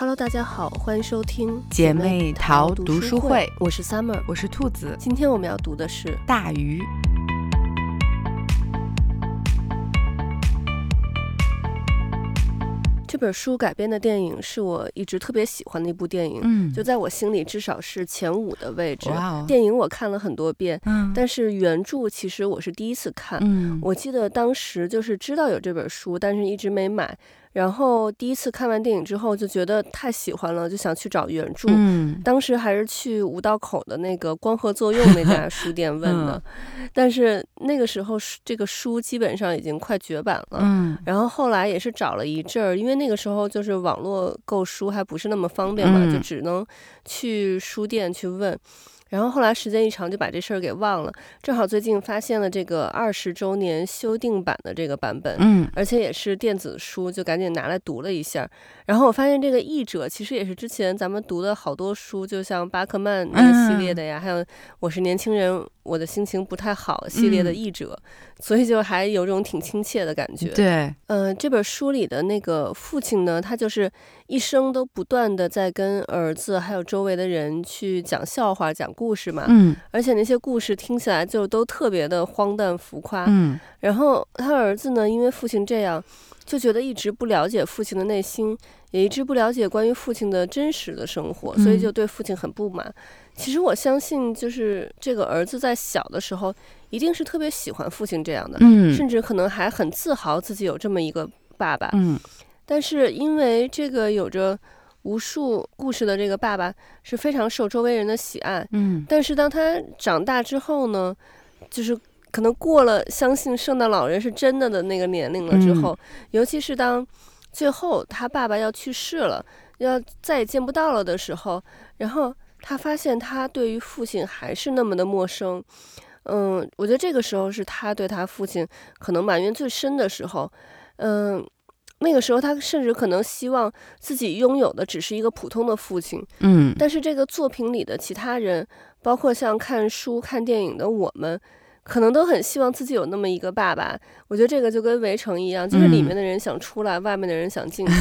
Hello，大家好，欢迎收听姐妹淘读读书会会，我是 Summer。我是兔子今天我们要读的是大鱼。这本书改编的电影，是我一直特别喜欢的一部电影，嗯就在我心里至少是前五的位置。哇哦，电影我看了很多遍，嗯但是原著其实我是第一次看。嗯我记得当时就是知道有这本书，但是一直没买。然后第一次看完电影之后，就觉得太喜欢了，就想去找原著。嗯当时还是去五道口的那个光合作用那家书店问的，嗯但是那个时候书这个书基本上已经快绝版了。嗯然后后来也是找了一阵儿，因为那个时候就是网络购书还不是那么方便嘛，嗯就只能去书店去问。然后后来时间一长就把这事儿给忘了，正好最近发现了这个二十周年修订版的这个版本，嗯。而且也是电子书，就赶紧拿来读了一下。然后我发现这个译者其实也是之前咱们读的好多书，就像巴克曼那个系列的呀，还有《我是年轻人，我的心情不太好》系列的嗯。译者，所以就还有种挺亲切的感觉。对，嗯，这本书里的那个父亲呢，他就是一生都不断的在跟儿子还有周围的人去讲笑话、讲故事嘛，嗯。而且那些故事听起来就都特别的荒诞浮夸。嗯。然后他儿子呢，因为父亲这样，就觉得一直不了解父亲的内心，也一直不了解关于父亲的真实的生活，所以嗯就对父亲很不满。其实我相信，就是这个儿子在小的时候，一定是特别喜欢父亲这样的，嗯甚至可能还很自豪自己有这么一个爸爸。嗯但是因为这个有着无数故事的这个爸爸是非常受周围人的喜爱，嗯但是当他长大之后呢，就是可能过了相信圣诞老人是真的的那个年龄了之后，尤其是当最后他爸爸要去世了，要再也见不到了的时候，然后他发现他对于父亲还是那么的陌生。嗯，我觉得这个时候是他对他父亲可能埋怨最深的时候。嗯，那个时候他甚至可能希望自己拥有的只是一个普通的父亲，嗯但是这个作品里的其他人，包括像看书、看电影的我们，可能都很希望自己有那么一个爸爸。我觉得这个就跟《围城》一样，就是里面的人想出来，外面的人想进去。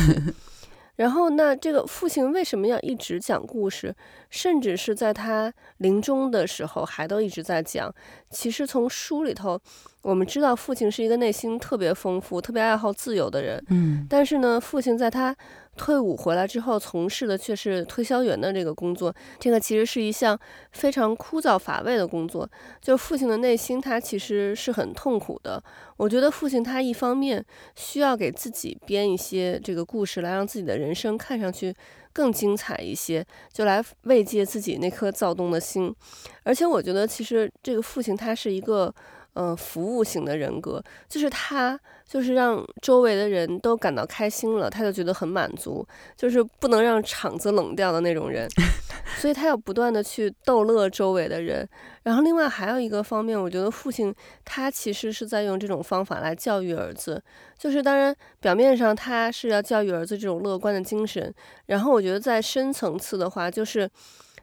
然后，那这个父亲为什么要一直讲故事，甚至是在他临终的时候还都一直在讲？其实从书里头，我们知道父亲是一个内心特别丰富、特别爱好自由的人。嗯但是呢，父亲在他退伍回来之后，从事的却是推销员的这个工作。这个其实是一项非常枯燥乏味的工作。就是父亲的内心，他其实是很痛苦的。我觉得父亲他一方面需要给自己编一些这个故事，来让自己的人生看上去更精彩一些，就来慰藉自己那颗躁动的心。而且我觉得，其实这个父亲他是一个。呃，服务型的人格，就是他就是让周围的人都感到开心了，他就觉得很满足，就是不能让场子冷掉的那种人，所以他要不断的去逗乐周围的人。然后另外还有一个方面，我觉得父亲他其实是在用这种方法来教育儿子，就是当然表面上他是要教育儿子这种乐观的精神，然后我觉得在深层次的话，就是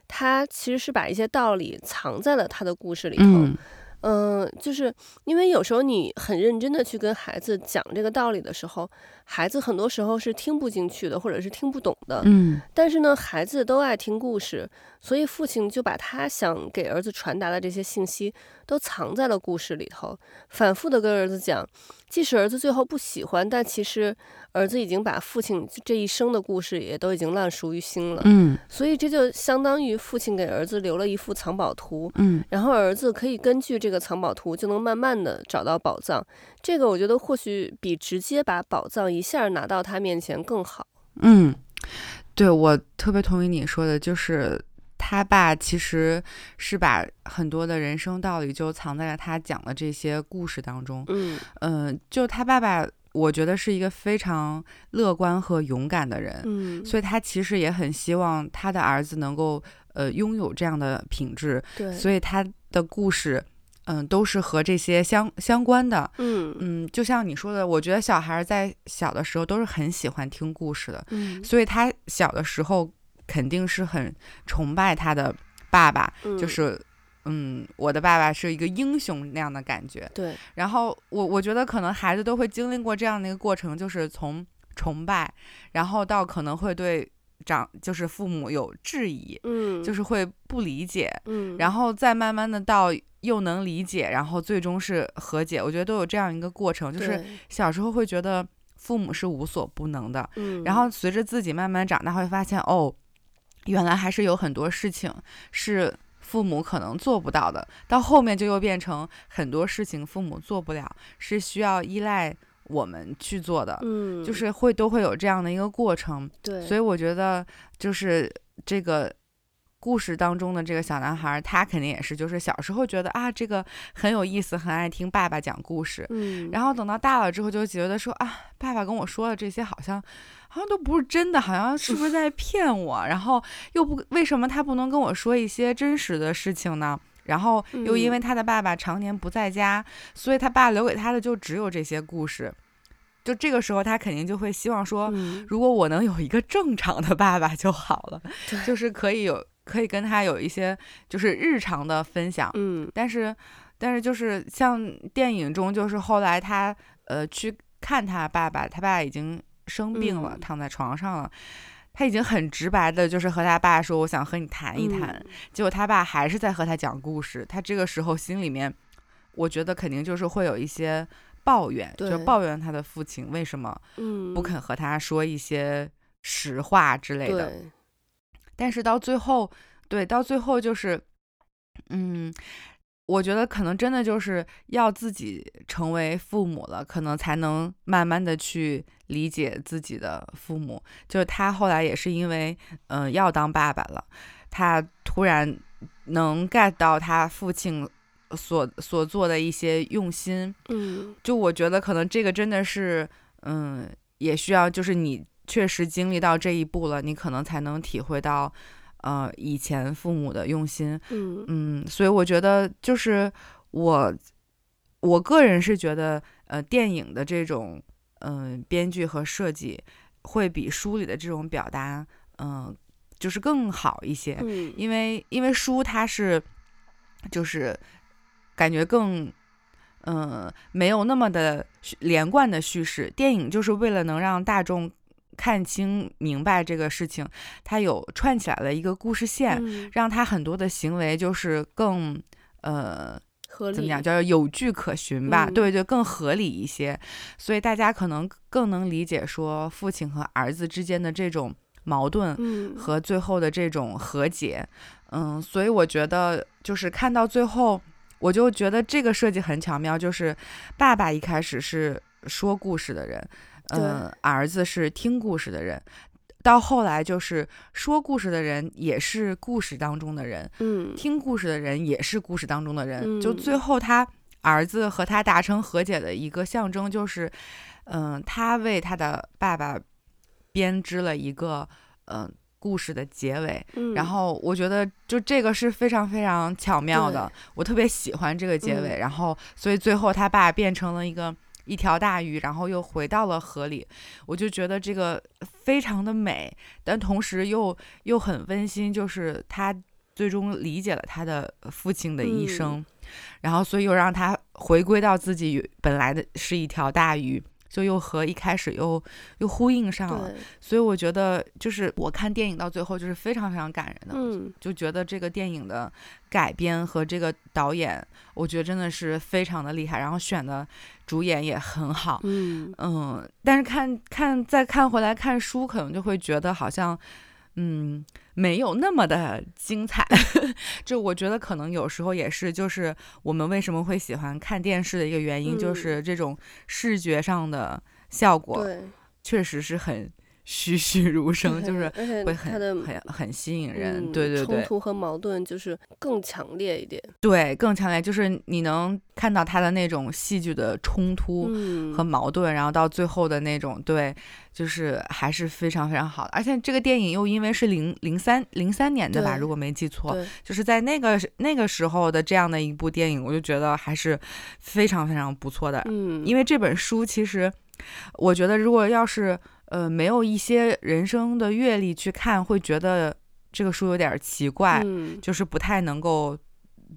他其实是把一些道理藏在了他的故事里头。嗯嗯，就是因为有时候你很认真的去跟孩子讲这个道理的时候，孩子很多时候是听不进去的，或者是听不懂的。嗯但是呢，孩子都爱听故事，所以父亲就把他想给儿子传达的这些信息都藏在了故事里头，反复的跟儿子讲。即使儿子最后不喜欢，但其实儿子已经把父亲这一生的故事也都已经烂熟于心了。嗯所以这就相当于父亲给儿子留了一幅藏宝图，嗯然后儿子可以根据这个藏宝图，就能慢慢的找到宝藏。这个我觉得或许比直接把宝藏一下拿到他面前更好。嗯，对我特别同意你说的，就是他爸其实是把很多的人生道理就藏在了他讲的这些故事当中。嗯嗯、就他爸爸，我觉得是一个非常乐观和勇敢的人。嗯，所以他其实也很希望他的儿子能够呃拥有这样的品质，对，所以他的故事。嗯，都是和这些相相关的。嗯嗯，就像你说的，我觉得小孩儿在小的时候都是很喜欢听故事的，嗯，所以他小的时候肯定是很崇拜他的爸爸，嗯就是嗯，我的爸爸是一个英雄那样的感觉。对，然后我我觉得可能孩子都会经历过这样的一个过程，就是从崇拜，然后到可能会对长就是父母有质疑，嗯，就是会不理解，嗯，然后再慢慢的到又能理解，然后最终是和解。我觉得都有这样一个过程，就是小时候会觉得父母是无所不能的，嗯，然后随着自己慢慢长大，会发现哦，原来还是有很多事情是父母可能做不到的。到后面就又变成很多事情父母做不了，是需要依赖我们去做的，嗯，就是会都会有这样的一个过程。对，所以我觉得就是这个。故事当中的这个小男孩，他肯定也是，就是小时候觉得啊，这个很有意思，很爱听爸爸讲故事。嗯，然后等到大了之后，就觉得说啊，爸爸跟我说的这些好像好像都不是真的，好像是不是在骗我？然后又不为什么他不能跟我说一些真实的事情呢？然后又因为他的爸爸常年不在家，所以他爸留给他的就只有这些故事。就这个时候，他肯定就会希望说，嗯如果我能有一个正常的爸爸就好了，就是可以有可以跟他有一些就是日常的分享。嗯但是，但是就是像电影中，就是后来他呃去看他爸爸，他爸爸已经生病了，嗯躺在床上了。他已经很直白的，就是和他爸说：“我想和你谈一谈。嗯结果他爸还是在和他讲故事。他这个时候心里面，我觉得肯定就是会有一些抱怨，就抱怨他的父亲为什么嗯不肯和他说一些实话之类的。对，但是到最后，对，到最后就是，嗯，我觉得可能真的就是要自己成为父母了，可能才能慢慢的去理解自己的父母。就是他后来也是因为，嗯、要当爸爸了，他突然能 get 到他父亲所所做的一些用心，嗯就我觉得可能这个真的是，嗯，也需要就是你确实经历到这一步了，你可能才能体会到，呃，以前父母的用心。嗯嗯，所以我觉得就是我，我个人是觉得，呃，电影的这种，嗯、编剧和设计会比书里的这种表达，嗯、就是更好一些。嗯，因为因为书它是就是感觉更嗯、没有那么的连贯的叙事，电影就是为了能让大众看清明白这个事情，他有串起来了一个故事线，嗯。让他很多的行为就是更呃合理怎么讲，叫有据可循吧？嗯。对对，更合理一些，所以大家可能更能理解说父亲和儿子之间的这种矛盾，嗯。和最后的这种和解，嗯，所以我觉得就是看到最后，我就觉得这个设计很巧妙，就是爸爸一开始是说故事的人，嗯，儿子是听故事的人。到后来就是说故事的人也是故事当中的人，嗯听故事的人也是故事当中的人。就嗯最后他儿子和他达成和解的一个象征，就是，嗯、他为他的爸爸编织了一个嗯、故事的结尾。嗯，然后我觉得就这个是非常非常巧妙的，我特别喜欢这个结尾。嗯然后所以最后他爸变成了一个。一条大鱼，然后又回到了河里，我就觉得这个非常的美，但同时又又很温馨，就是他最终理解了他的父亲的一嗯。生，然后所以又让他回归到自己本来的是一条大鱼，就又和一开始又又呼应上了。所以我觉得，就是我看电影到最后就是非常非常感人的，嗯就觉得这个电影的改编和这个导演，我觉得真的是非常的厉害，然后选的主演也很好。嗯嗯，但是看看再看回来看书，可能就会觉得好像，嗯，没有那么的精彩。就我觉得可能有时候也是，就是我们为什么会喜欢看电视的一个原因，就嗯是这种视觉上的效果，确实是很栩栩如生，就是会很很很吸引人。嗯对对对冲突和矛盾就是更强烈一点。对，更强烈，就是你能看到他的那种戏剧的冲突。嗯，和矛盾，然后到最后的那种对，就是还是非常非常好的。而且这个电影又因为是零零三零三年的吧，如果没记错，就是在那个那个时候的这样的一部电影，我就觉得还是非常非常不错的。嗯，因为这本书其实，我觉得如果要是呃没有一些人生的阅历去看，会觉得这个书有点奇怪，嗯。就是不太能够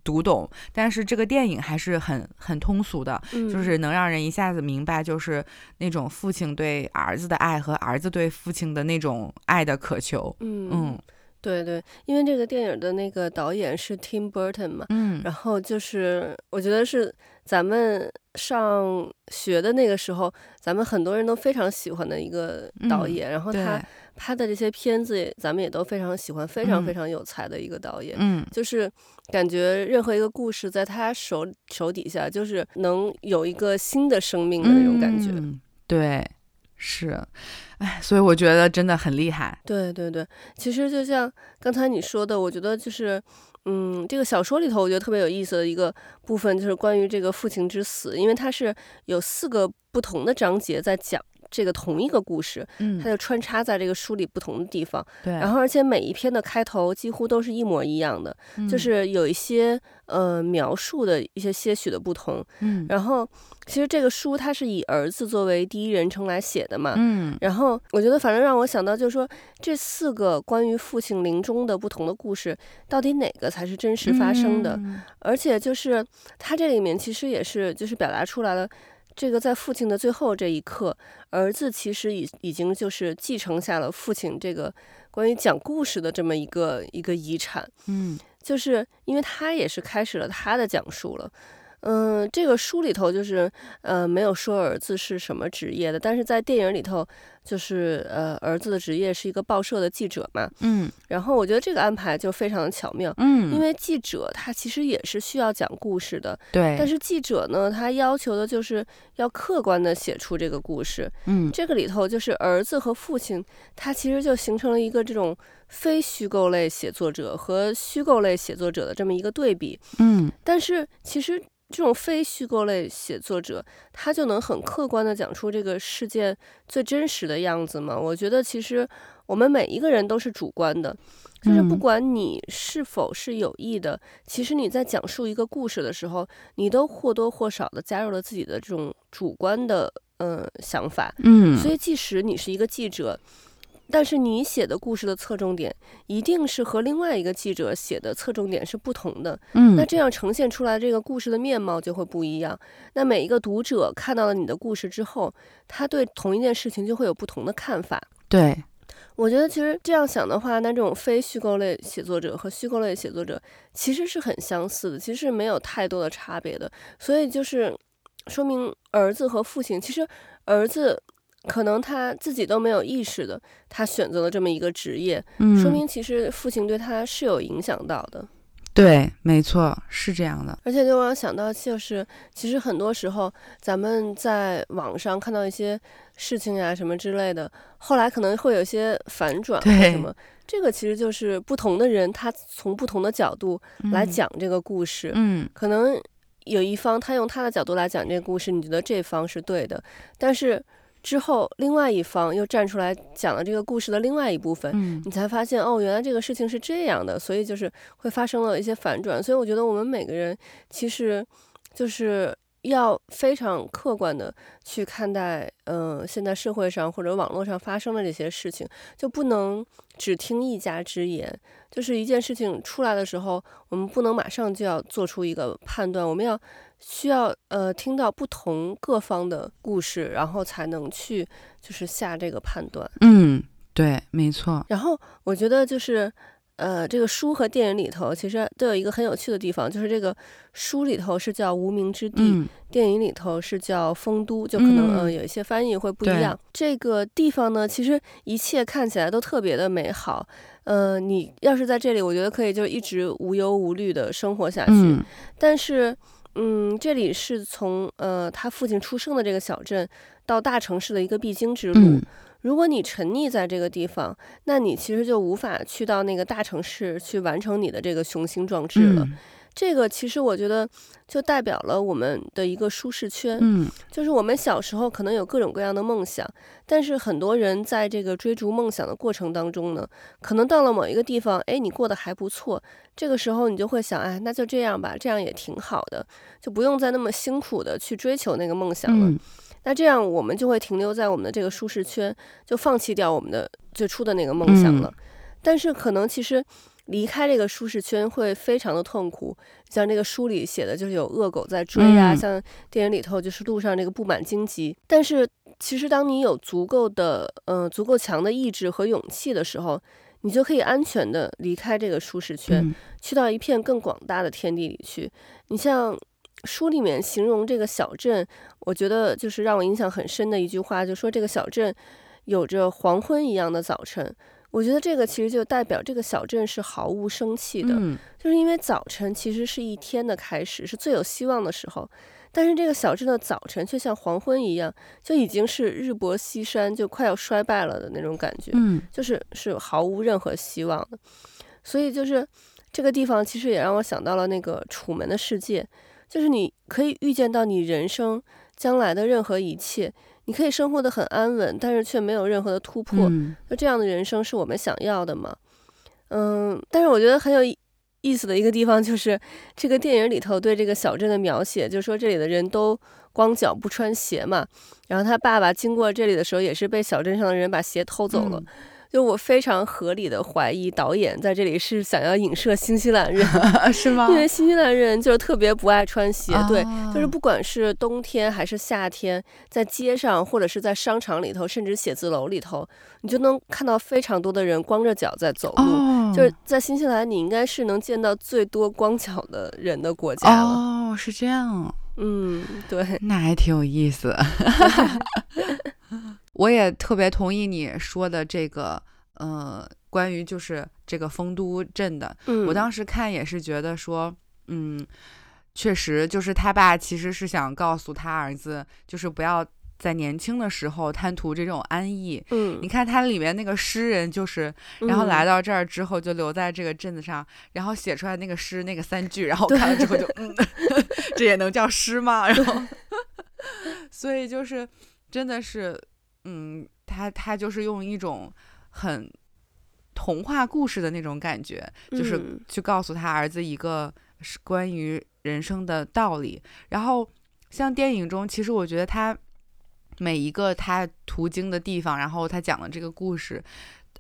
读懂，但是这个电影还是很很通俗的，嗯。就是能让人一下子明白，就是那种父亲对儿子的爱和儿子对父亲的那种爱的渴求。嗯嗯对对，因为这个电影的那个导演是 Tim Burton 嘛，嗯然后就是我觉得是咱们上学的那个时候，咱们很多人都非常喜欢的一个导嗯演，然后，他拍的这些片子，咱们也都非常喜欢，非常嗯非常有才的一个导演。嗯就是感觉任何一个故事在他手手底下，就是能有一个新的生命的那种感觉。嗯对，是，哎，所以我觉得真的很厉害。对对对，其实就像刚才你说的，我觉得就是，嗯，这个小说里头我觉得特别有意思的一个部分，就是关于这个父亲之死，因为它是有四个不同的章节在讲这个同一个故事，嗯。它就穿插在这个书里不同的地方，对，然后而且每一篇的开头几乎都是一模一样的，就嗯。是有一些呃描述的一些些许的不同。嗯。然后其实这个书它是以儿子作为第一人称来写的嘛，嗯。然后我觉得，反正让我想到，就是说这四个关于父亲临终的不同的故事，到底哪个才是真实发生的？嗯。而且就是它这里面其实也是就是表达出来了，这个在父亲的最后这一刻，儿子其实已已经就是继承下了父亲这个关于讲故事的这么一个一个遗产，嗯就是因为他也是开始了他的讲述了。嗯，这个书里头就是呃没有说儿子是什么职业的，但是在电影里头就是呃儿子的职业是一个报社的记者嘛。嗯然后我觉得这个安排就非常的巧妙，嗯，因为记者他其实也是需要讲故事的，对，但是记者呢，他要求的就是要客观的写出这个故事。嗯这个里头就是儿子和父亲，他其实就形成了一个这种非虚构类写作者和虚构类写作者的这么一个对比。嗯但是其实这种非虚构类写作者，他就能很客观的讲出这个事件最真实的样子吗？我觉得其实我们每一个人都是主观的，就是不嗯管你是否是有意的，其实你在讲述一个故事的时候，你都或多或少的加入了自己的这种主观的呃想法。嗯，所以，即使你是一个记者，但是你写的故事的侧重点一定是和另外一个记者写的侧重点是不同的。嗯那这样呈现出来这个故事的面貌就会不一样。那每一个读者看到了你的故事之后，他对同一件事情就会有不同的看法。对，我觉得其实这样想的话，那这种非虚构类写作者和虚构类写作者其实是很相似的，其实是没有太多的差别的。所以就是说明儿子和父亲，其实儿子可能他自己都没有意识的，他选择了这么一个职业，嗯，说明其实父亲对他是有影响到的。对，没错，是这样的。而且就让我想到，就是其实很多时候咱们在网上看到一些事情呀什么之类的，后来可能会有一些反转或对什么，这个其实就是不同的人他从不同的角度来嗯，讲这个故事，嗯可能有一方他用他的角度来讲这个故事，你觉得这方是对的，但是之后另外一方又站出来讲了这个故事的另外一部分，嗯你才发现哦，原来这个事情是这样的，所以就是会发生了一些反转。所以我觉得我们每个人其实就是要非常客观的去看待，嗯、现在社会上或者网络上发生的这些事情，就不能只听一家之言。就是一件事情出来的时候，我们不能马上就要做出一个判断，我们要需要呃听到不同各方的故事，然后才能去就是下这个判断。嗯，对，没错。然后我觉得就是，呃，这个书和电影里头其实都有一个很有趣的地方，就是这个书里头是叫无名之地，嗯电影里头是叫丰都，就可能呃嗯有一些翻译会不一样。这个地方呢，其实一切看起来都特别的美好。呃，你要是在这里，我觉得可以就一直无忧无虑的生活下去。嗯但是，嗯，这里是从呃他父亲出生的这个小镇到大城市的一个必经之路。嗯如果你沉溺在这个地方，那你其实就无法去到那个大城市去完成你的这个雄心壮志了。嗯这个其实我觉得就代表了我们的一个舒适圈，嗯就是我们小时候可能有各种各样的梦想，但是很多人在这个追逐梦想的过程当中呢，可能到了某一个地方，哎，你过得还不错，这个时候你就会想，哎，那就这样吧，这样也挺好的，就不用再那么辛苦的去追求那个梦想了。嗯那这样我们就会停留在我们的这个舒适圈，就放弃掉我们的最初的那个梦想了。但是可能其实，离开这个舒适圈会非常的痛苦。像这个书里写的，就是有恶狗在追啊，嗯像电影里头就是路上这个布满荆棘。但是其实当你有足够的呃足够强的意志和勇气的时候，你就可以安全的离开这个舒适圈，嗯去到一片更广大的天地里去。你像书里面形容这个小镇，我觉得就是让我印象很深的一句话，就说这个小镇有着黄昏一样的早晨。我觉得这个其实就代表这个小镇是毫无生气的，嗯就是因为早晨其实是一天的开始，是最有希望的时候。但是这个小镇的早晨却像黄昏一样，就已经是日薄西山，就快要衰败了的那种感觉。嗯就是是毫无任何希望的。所以就是这个地方，其实也让我想到了那个《楚门的世界》，就是你可以预见到你人生将来的任何一切，你可以生活的很安稳，但是却没有任何的突破。嗯那这样的人生是我们想要的吗？嗯，但是我觉得很有意意思的一个地方就是这个电影里头对这个小镇的描写，就是说这里的人都光脚不穿鞋嘛。然后他爸爸经过这里的时候，也是被小镇上的人把鞋偷走了。嗯就我非常合理的怀疑，导演在这里是想要影射新西兰人，是吗？因为新西兰人就是特别不爱穿鞋，对，就是啊不管是冬天还是夏天，在街上或者是在商场里头，甚至写字楼里头，你就能看到非常多的人光着脚在走路。哦，就是在新西兰，你应该是能见到最多光脚的人的国家了。哦，是这样，嗯，对，那还挺有意思。我也特别同意你说的这个，呃，关于就是这个丰都镇的，嗯，我当时看也是觉得说，嗯，确实就是他爸其实是想告诉他儿子，就是不要在年轻的时候贪图这种安逸。嗯，你看他里面那个诗人，就是然后来到到这儿之后就留在这个镇子上，然后写出来那个诗那个三句，然后对看了之后就嗯，这也能叫诗吗？然后，所以就是真的是，嗯，他他就是用一种很童话故事的那种感觉，就是嗯去告诉他儿子一个是关于人生的道理。然后像电影中，其实我觉得他每一个他途经的地方，然后他讲的这个故事。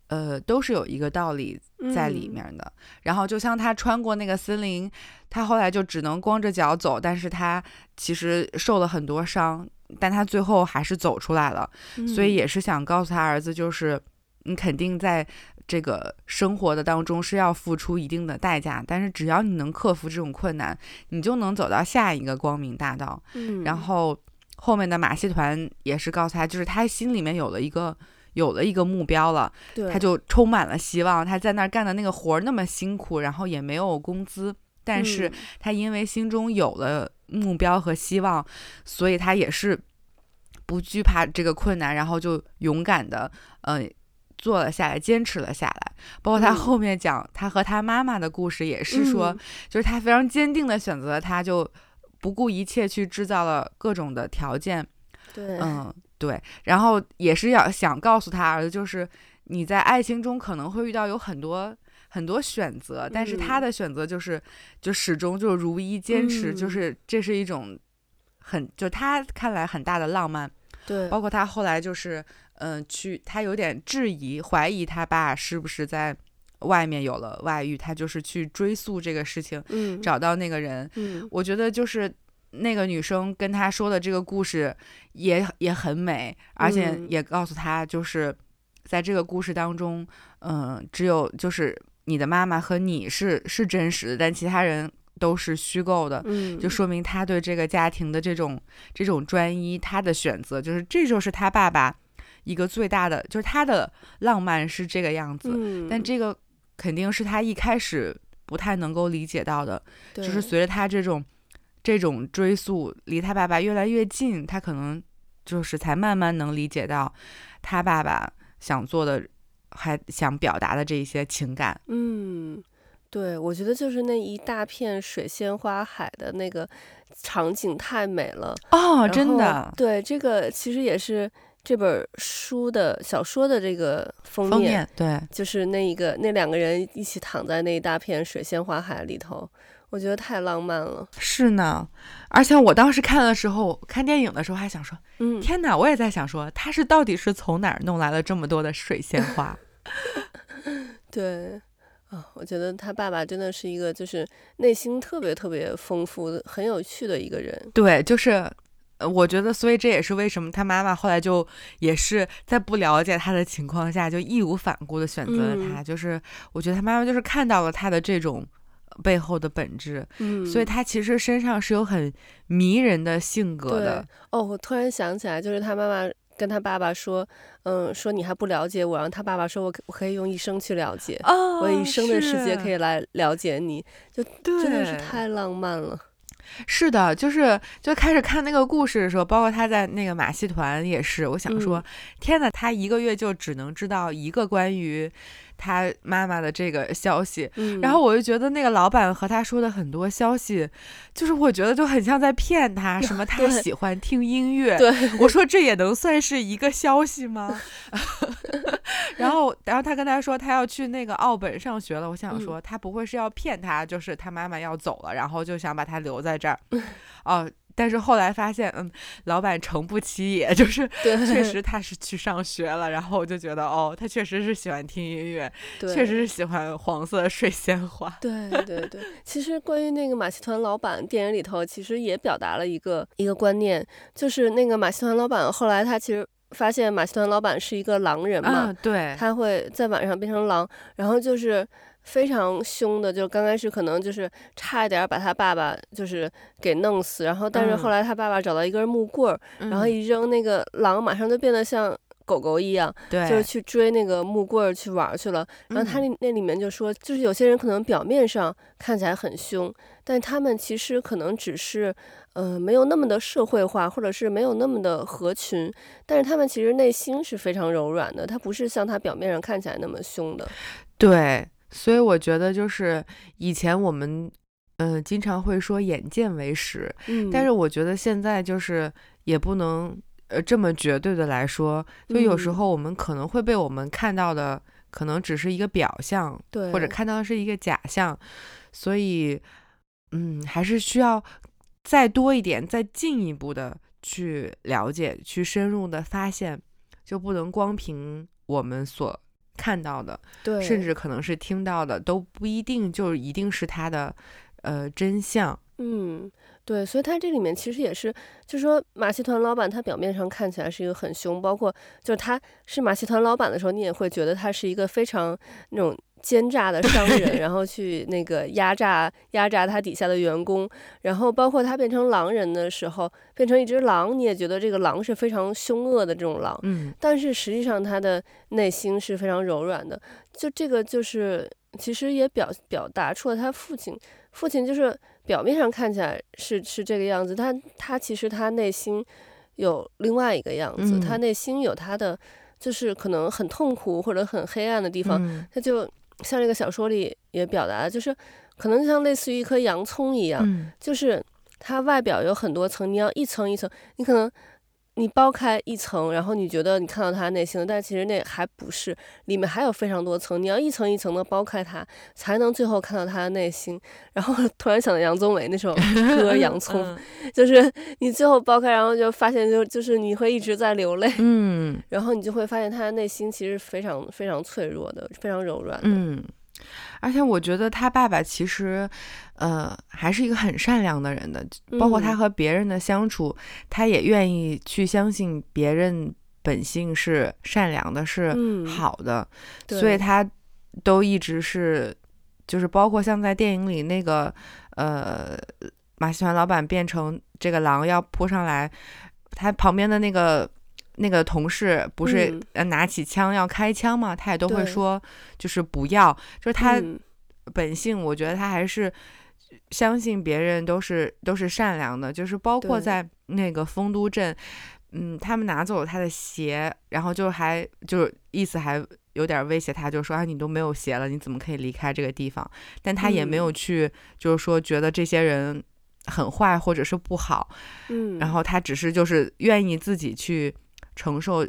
呃，都是有一个道理在里嗯面的。然后就像他穿过那个森林，他后来就只能光着脚走，但是他其实受了很多伤，但他最后还是走出来了。所以嗯也是想告诉他儿子，就是你肯定在这个生活的当中是要付出一定的代价，但是只要你能克服这种困难，你就能走到下一个光明大道。嗯，然后后面的马戏团也是告诉他，就是他心里面有了一个。有了一个目标了，他就充满了希望。他在那儿干的那个活儿那么辛苦，然后也没有工资，但是嗯。他因为心中有了目标和希望，所以他也是不惧怕这个困难，然后就勇敢的呃做了下来，坚持了下来。包括他嗯。后面讲他和他妈妈的故事，也是说，嗯。就是他非常坚定的选择了他，就不顾一切去制造了各种的条件，对，嗯，对，然后也是要想告诉他儿子，就是你在爱情中可能会遇到有很多很多选择，但是他嗯。的选择就是就始终就如一坚持，就嗯。是这是一种很就他看来很大的浪漫，对，包括他后来就是嗯、呃去他有点质疑怀疑他爸是不是在外面有了外遇，他就是去追溯这个事情，嗯，找到那个人，嗯。我觉得就是那个女生跟他说的这个故事也也很美，而且嗯。也告诉他，就是在这个故事当中，嗯、只有就是你的妈妈和你是是真实的，但其他人都是虚构的。嗯，就说明他对这个家庭的这种这种专一，他的选择就是这就是他爸爸一个最大的，就是他的浪漫是这个样子，嗯，但这个肯定是他一开始不太能够理解到的，就是随着他这种这种追溯离他爸爸越来越近，他可能就是才慢慢能理解到他爸爸想做的，还想表达的这一些情感。嗯，对，我觉得就是那一大片水仙花海的那个场景太美了。哦，真的，对，这个其实也是这本书的小说的这个封封面对，就是那一个那两个人一起躺在那一大片水仙花海里头，我觉得太浪漫了。是呢。而且我当时看的时候，看电影的时候还想说，嗯，天哪！我也在想说，他是到底是从哪儿弄来了这么多的水仙花？对，啊，我觉得他爸爸真的是一个就是内心特别特别丰富、很有趣的一个人。对，就是。呃，我觉得，所以这也是为什么他妈妈后来就也是在不了解他的情况下，就义无反顾的选择了他。就是我觉得他妈妈就是看到了他的这种背后的本质，嗯，所以他其实身上是有很迷人的性格的。哦，我突然想起来，就是他妈妈跟他爸爸说，嗯，说你还不了解我，然后他爸爸说我我可以用一生去了解，哦我一生的时间可以来了解你，就真的是太浪漫了。是的，就是就开始看那个故事的时候，包括他在那个马戏团也是，我想说，天呐，他一个月就只能知道一个关于。他妈妈的这个消息，然后我就觉得那个老板和他说的很多消息，就是我觉得就很像在骗他，什么他喜欢听音乐，对，我说这也能算是一个消息吗？然后，然后他跟他说他要去那个奥本上学了，我想说他不会是要骗他，就是他妈妈要走了，然后就想把他留在这儿，哦。但是后来发现，嗯，老板诚不起也，就是 确实他是去上学了。然后我就觉得，哦，他确实是喜欢听音乐，确实是喜欢黄色水仙花。对对对，其实关于那个马戏团老板，电影里头其实也表达了一个一个观念，就是那个马戏团老板后来他其实发现马戏团老板是一个狼人嘛，对，他会在晚上变成狼，然后就是。非常凶的，就刚开始可能就是差一点把他爸爸就是给弄死，然后但是后来他爸爸找到一根木棍儿，然后一扔，那个狼马上就变得像狗狗一样，对，就是去追那个木棍儿去玩去了。然后他那那里面就说，就是有些人可能表面上看起来很凶，但他们其实可能只是，呃，没有那么的社会化，或者是没有那么的合群，但是他们其实内心是非常柔软的，他不是像他表面上看起来那么凶的，对。所以我觉得，就是以前我们，嗯，经常会说眼见为实，嗯，但是我觉得现在就是也不能，呃，这么绝对的来说，就有时候我们可能会被我们看到的，可能只是一个表象，对，或者看到的是一个假象，所以，嗯，还是需要再多一点，再进一步的去了解，去深入的发现，就不能光凭我们所。看到的，对，甚至可能是听到的，都不一定就一定是他的，呃，真相。嗯，对，所以他这里面其实也是，就是说马戏团老板他表面上看起来是一个很凶，包括就是他是马戏团老板的时候，你也会觉得他是一个非常那种。奸诈的商人，然后去那个压榨压榨他底下的员工，然后包括他变成狼人的时候，变成一只狼，你也觉得这个狼是非常凶恶的这种狼，嗯，但是实际上他的内心是非常柔软的，就这个就是其实也表表达出了他父亲，父亲就是表面上看起来是是这个样子，但他其实他内心有另外一个样子，他内心有他的就是可能很痛苦或者很黑暗的地方，他就。像这个小说里也表达的，就是可能就像类似于一颗洋葱一样，就是它外表有很多层，你要一层一层，你可能。你剥开一层，然后你觉得你看到他内心了，但其实那还不是，里面还有非常多层，你要一层一层的剥开它，才能最后看到他的内心。然后突然想到杨宗纬那首歌《洋葱》，就是你最后剥开，然后就发现就就是你会一直在流泪，嗯，然后你就会发现他的内心其实非常非常脆弱的，非常柔软的，嗯。而且我觉得他爸爸其实，呃，还是一个很善良的人的，包括他和别人的相处，他也愿意去相信别人本性是善良的，是好的，所以他都一直是，就是包括像在电影里那个，呃，马戏团老板变成这个狼要扑上来，他旁边的那个。那个同事不是呃拿起枪要开枪吗？他也都会说，就是不要，就是他本性，我觉得他还是相信别人都是都是善良的，就是包括在那个丰都镇，嗯，他们拿走了他的鞋，然后就还就意思还有点威胁他，就说啊你都没有鞋了，你怎么可以离开这个地方？但他也没有去，就是说觉得这些人很坏或者是不好，嗯，然后他只是就是愿意自己去。承受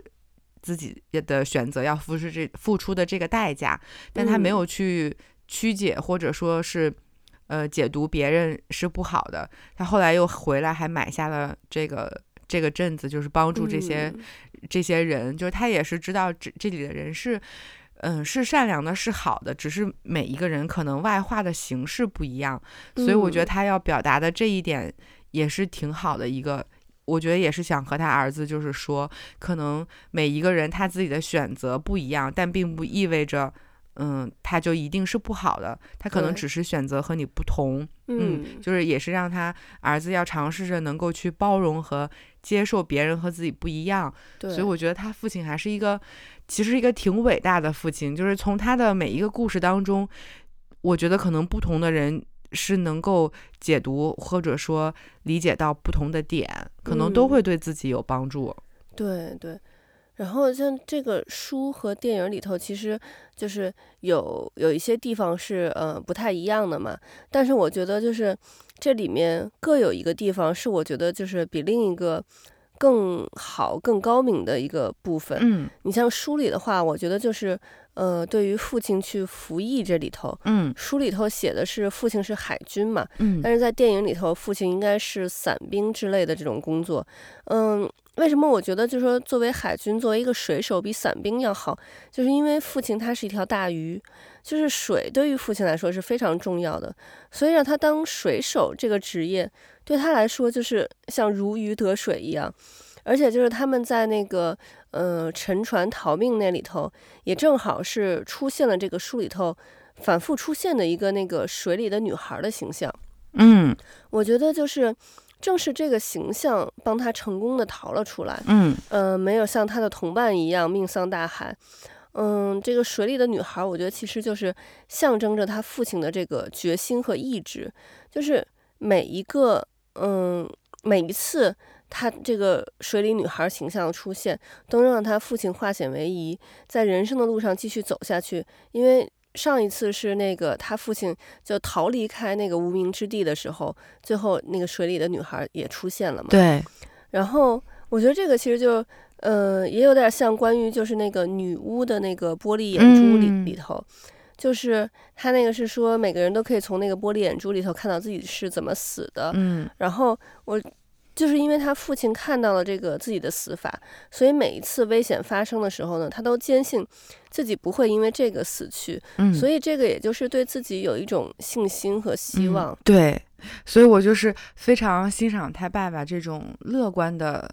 自己的选择要付出这付出的这个代价，但他没有去曲解或者说是呃解读别人是不好的。他后来又回来，还买下了这个这个镇子，就是帮助这些这些人。就是他也是知道这这里的人是嗯，是善良的，是好的，只是每一个人可能外化的形式不一样，所以我觉得他要表达的这一点也是挺好的一个。我觉得也是想和他儿子，就是说，可能每一个人他自己的选择不一样，但并不意味着，嗯，他就一定是不好的。他可能只是选择和你不同，嗯，就是也是让他儿子要尝试着能够去包容和接受别人和自己不一样。所以我觉得他父亲还是一个，其实一个挺伟大的父亲。就是从他的每一个故事当中，我觉得可能不同的人。是能够解读或者说理解到不同的点，可能都会对自己有帮助。对对，然后像这个书和电影里头，其实就是有有一些地方是呃不太一样的嘛。但是我觉得就是这里面各有一个地方是我觉得就是比另一个更好、更高明的一个部分。嗯，你像书里的话，我觉得就是。呃，对于父亲去服役这里头，嗯，书里头写的是父亲是海军嘛，嗯，但是在电影里头，父亲应该是伞兵之类的这种工作，嗯，为什么我觉得就是说作为海军，作为一个水手比伞兵要好，就是因为父亲他是一条大鱼，就是水对于父亲来说是非常重要的，所以让他当水手这个职业对他来说就是像如鱼得水一样，而且就是他们在那个。呃，沉船逃命那里头，也正好是出现了这个书里头反复出现的一个那个水里的女孩的形象。嗯，我觉得就是正是这个形象帮他成功的逃了出来。嗯，呃，没有像他的同伴一样命丧大海。嗯，这个水里的女孩，我觉得其实就是象征着他父亲的这个决心和意志，就是每一个，嗯，每一次。他这个水里女孩形象的出现，都让他父亲化险为夷，在人生的路上继续走下去。因为上一次是那个他父亲就逃离开那个无名之地的时候，最后那个水里的女孩也出现了嘛？对。然后我觉得这个其实就，呃，也有点像关于就是那个女巫的那个玻璃眼珠里里头，就是他那个是说每个人都可以从那个玻璃眼珠里头看到自己是怎么死的。嗯。然后我。就是因为他父亲看到了这个自己的死法，所以每一次危险发生的时候呢，他都坚信自己不会因为这个死去。嗯，所以这个也就是对自己有一种信心和希望。对，所以我就是非常欣赏他爸爸这种乐观的，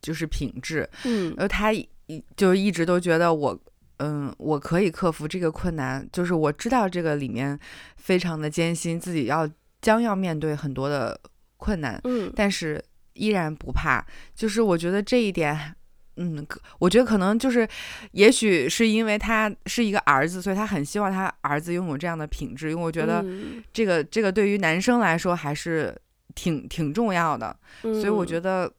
就是品质。嗯，而他一就一直都觉得我，嗯，我可以克服这个困难。就是我知道这个里面非常的艰辛，自己要将要面对很多的。困难，嗯，但是依然不怕。就是我觉得这一点，嗯，我觉得可能就是，也许是因为他是一个儿子，所以他很希望他儿子拥有这样的品质。因为我觉得这个这个对于男生来说还是挺挺重要的。所以我觉得，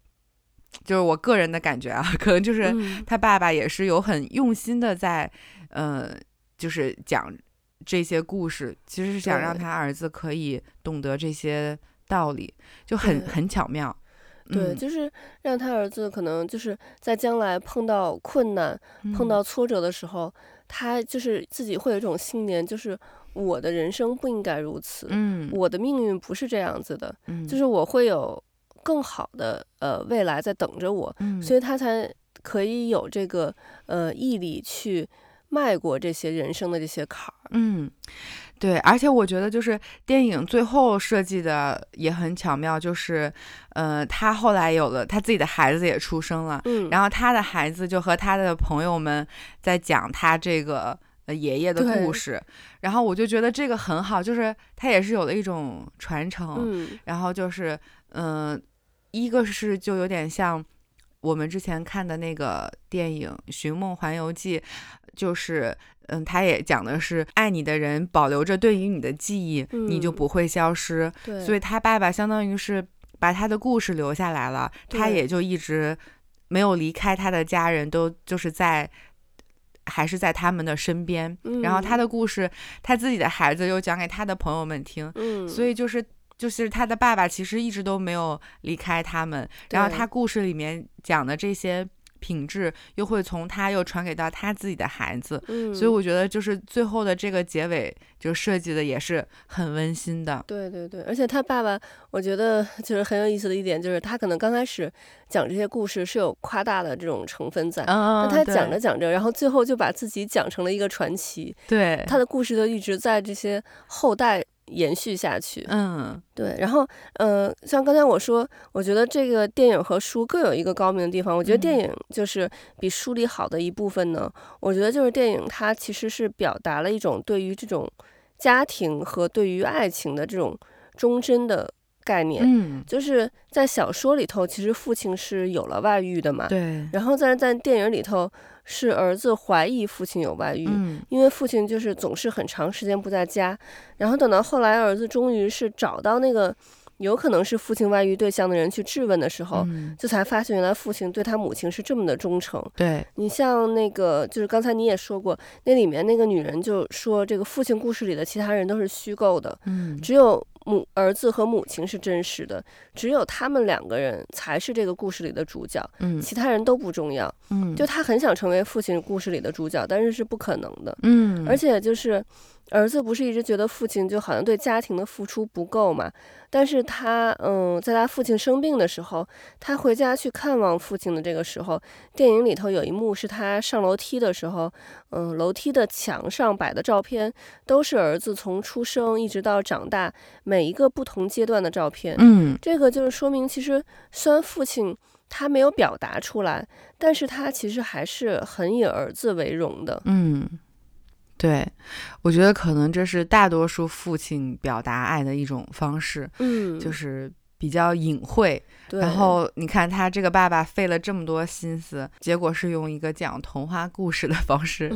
就是我个人的感觉啊，可能就是他爸爸也是有很用心的在，呃，就是讲这些故事，其实是想让他儿子可以懂得这些。道理就很很巧妙，对，就是让他儿子可能就是在将来碰到困难、碰到挫折的时候，他就是自己会有一种信念，就是我的人生不应该如此，嗯，我的命运不是这样子的，嗯，就是我会有更好的呃未来在等着我，嗯，所以他才可以有这个呃毅力去迈过这些人生的这些坎儿，嗯。对，而且我觉得就是电影最后设计的也很巧妙，就是，呃，他后来有了他自己的孩子也出生了，嗯，然后他的孩子就和他的朋友们在讲他这个爷爷的故事，然后我就觉得这个很好，就是他也是有了一种传承，嗯，然后就是，嗯，一个是就有点像我们之前看的那个电影《寻梦环游记》，就是。嗯，他也讲的是爱你的人保留着对于你的记忆，你就不会消失。对，所以他爸爸相当于是把他的故事留下来了，他也就一直没有离开他的家人，都就是在还是在他们的身边。然后他的故事，他自己的孩子又讲给他的朋友们听。嗯，所以就是就是他的爸爸其实一直都没有离开他们。然后他故事里面讲的这些。品质，又会从他又传给到他自己的孩子。嗯，所以我觉得就是最后的这个结尾就设计的也是很温馨的。对对对，而且他爸爸，我觉得就是很有意思的一点，就是他可能刚开始讲这些故事是有夸大的这种成分在，嗯，但他讲着讲着，然后最后就把自己讲成了一个传奇，对，他的故事就一直在这些后代。延续下去，嗯，对，然后，呃，像刚才我说，我觉得这个电影和书各有一个高明的地方。我觉得电影就是比书里好的一部分呢。我觉得就是电影它其实是表达了一种对于这种家庭和对于爱情的这种忠贞的概念。嗯，就是在小说里头，其实父亲是有了外遇的嘛。对。然后在在电影里头。是儿子怀疑父亲有外遇，因为父亲就是总是很长时间不在家，然后等到后来儿子终于是找到那个有可能是父亲外遇对象的人去质问的时候，就才发现原来父亲对他母亲是这么的忠诚。对你像那个就是刚才你也说过，那里面那个女人就说这个父亲故事里的其他人都是虚构的，嗯，只有。母儿子和母亲是真实的，只有他们两个人才是这个故事里的主角，嗯，其他人都不重要，嗯，就他很想成为父亲故事里的主角，但是是不可能的，嗯，而且就是。儿子不是一直觉得父亲就好像对家庭的付出不够嘛？但是他，嗯，在他父亲生病的时候，他回家去看望父亲的这个时候，电影里头有一幕是他上楼梯的时候，嗯，楼梯的墙上摆的照片都是儿子从出生一直到长大每一个不同阶段的照片。嗯，这个就是说明，其实虽然父亲他没有表达出来，但是他其实还是很以儿子为荣的。嗯。对，我觉得可能这是大多数父亲表达爱的一种方式，嗯，就是比较隐晦。然后你看他这个爸爸费了这么多心思，结果是用一个讲童话故事的方式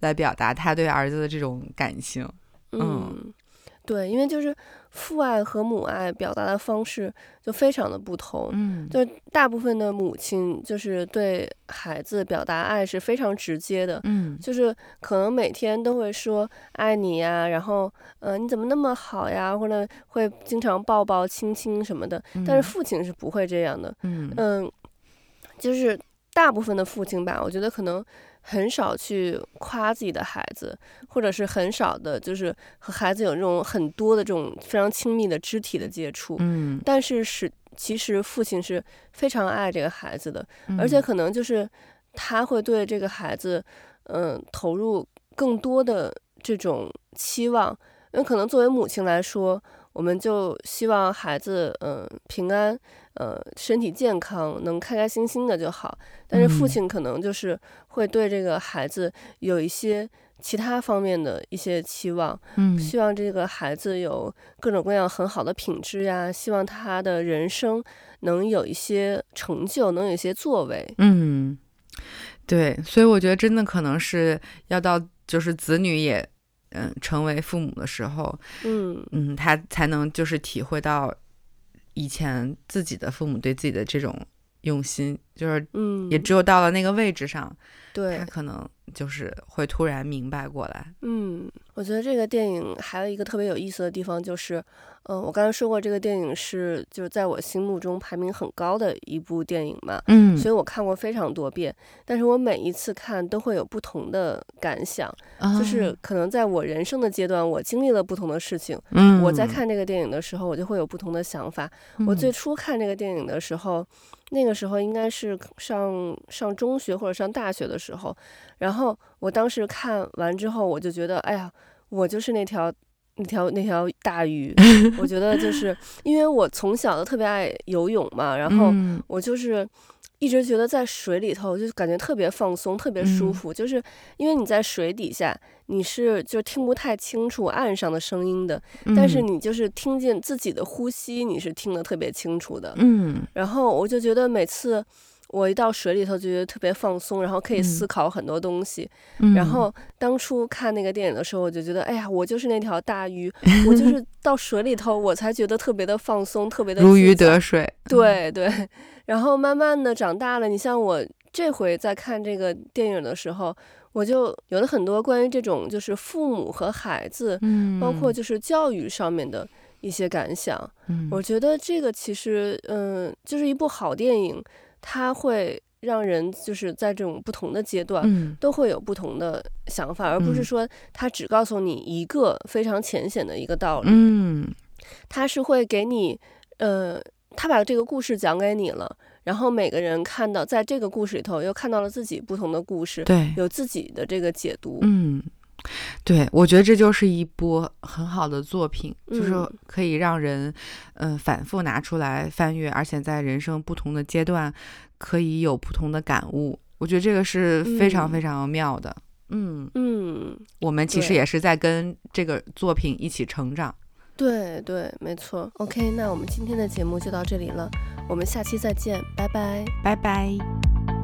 来表达他对儿子的这种感情。嗯，对，因为就是。父爱和母爱表达的方式就非常的不同，嗯，就大部分的母亲就是对孩子表达爱是非常直接的，嗯，就是可能每天都会说爱你呀，然后呃你怎么那么好呀，或者会经常抱抱亲亲什么的，但是父亲是不会这样的，嗯。嗯，就是大部分的父亲吧，我觉得可能。很少去夸自己的孩子，或者是很少的，就是和孩子有这种很多的这种非常亲密的肢体的接触。嗯，但是是其实父亲是非常爱这个孩子的，而且可能就是他会对这个孩子，嗯，投入更多的这种期望。因为可能作为母亲来说，我们就希望孩子，嗯，平安。呃，身体健康，能开开心心的就好。但是父亲可能就是会对这个孩子有一些其他方面的一些期望，嗯，希望这个孩子有各种各样很好的品质呀，希望他的人生能有一些成就，能有一些作为。嗯，对，所以我觉得真的可能是要到就是子女也嗯成为父母的时候，嗯嗯，他才能就是体会到。以前自己的父母对自己的这种用心，就是，嗯，也只有到了那个位置上，对他可能就是会突然明白过来。嗯，我觉得这个电影还有一个特别有意思的地方就是。嗯，我刚才说过，这个电影是就是在我心目中排名很高的一部电影嘛，嗯，所以我看过非常多遍，但是我每一次看都会有不同的感想，就是可能在我人生的阶段，我经历了不同的事情，嗯，我在看这个电影的时候，我就会有不同的想法。我最初看这个电影的时候，那个时候应该是上上中学或者上大学的时候，然后我当时看完之后，我就觉得，哎呀，我就是那条。那条那条大鱼，我觉得就是因为我从小都特别爱游泳嘛，然后我就是一直觉得在水里头就感觉特别放松，特别舒服。就是因为你在水底下，你是就听不太清楚岸上的声音的，但是你就是听见自己的呼吸，你是听得特别清楚的。嗯，然后我就觉得每次。我一到水里头就觉得特别放松，然后可以思考很多东西。然后当初看那个电影的时候，我就觉得，哎呀，我就是那条大鱼，我就是到水里头，我才觉得特别的放松，特别的如鱼得水。对对。然后慢慢的长大了，你像我这回在看这个电影的时候，我就有了很多关于这种就是父母和孩子，包括就是教育上面的一些感想。我觉得这个其实，嗯，就是一部好电影。他会让人就是在这种不同的阶段，嗯。都会有不同的想法，而不是嗯。说它只告诉你一个非常浅显的一个道理，嗯。他是会给你，呃，他把这个故事讲给你了，然后每个人看到在这个故事里头又看到了自己不同的故事，对，有自己的这个解读。嗯，对，我觉得这就是一部很好的作品，就是嗯可以让人嗯、呃反复拿出来翻阅，而且在人生不同的阶段可以有不同的感悟。我觉得这个是非常嗯非常妙的。嗯，嗯，我们其实也是在跟这个作品一起成长。对对，没错。OK，那我们今天的节目就到这里了，我们下期再见，拜拜。拜拜。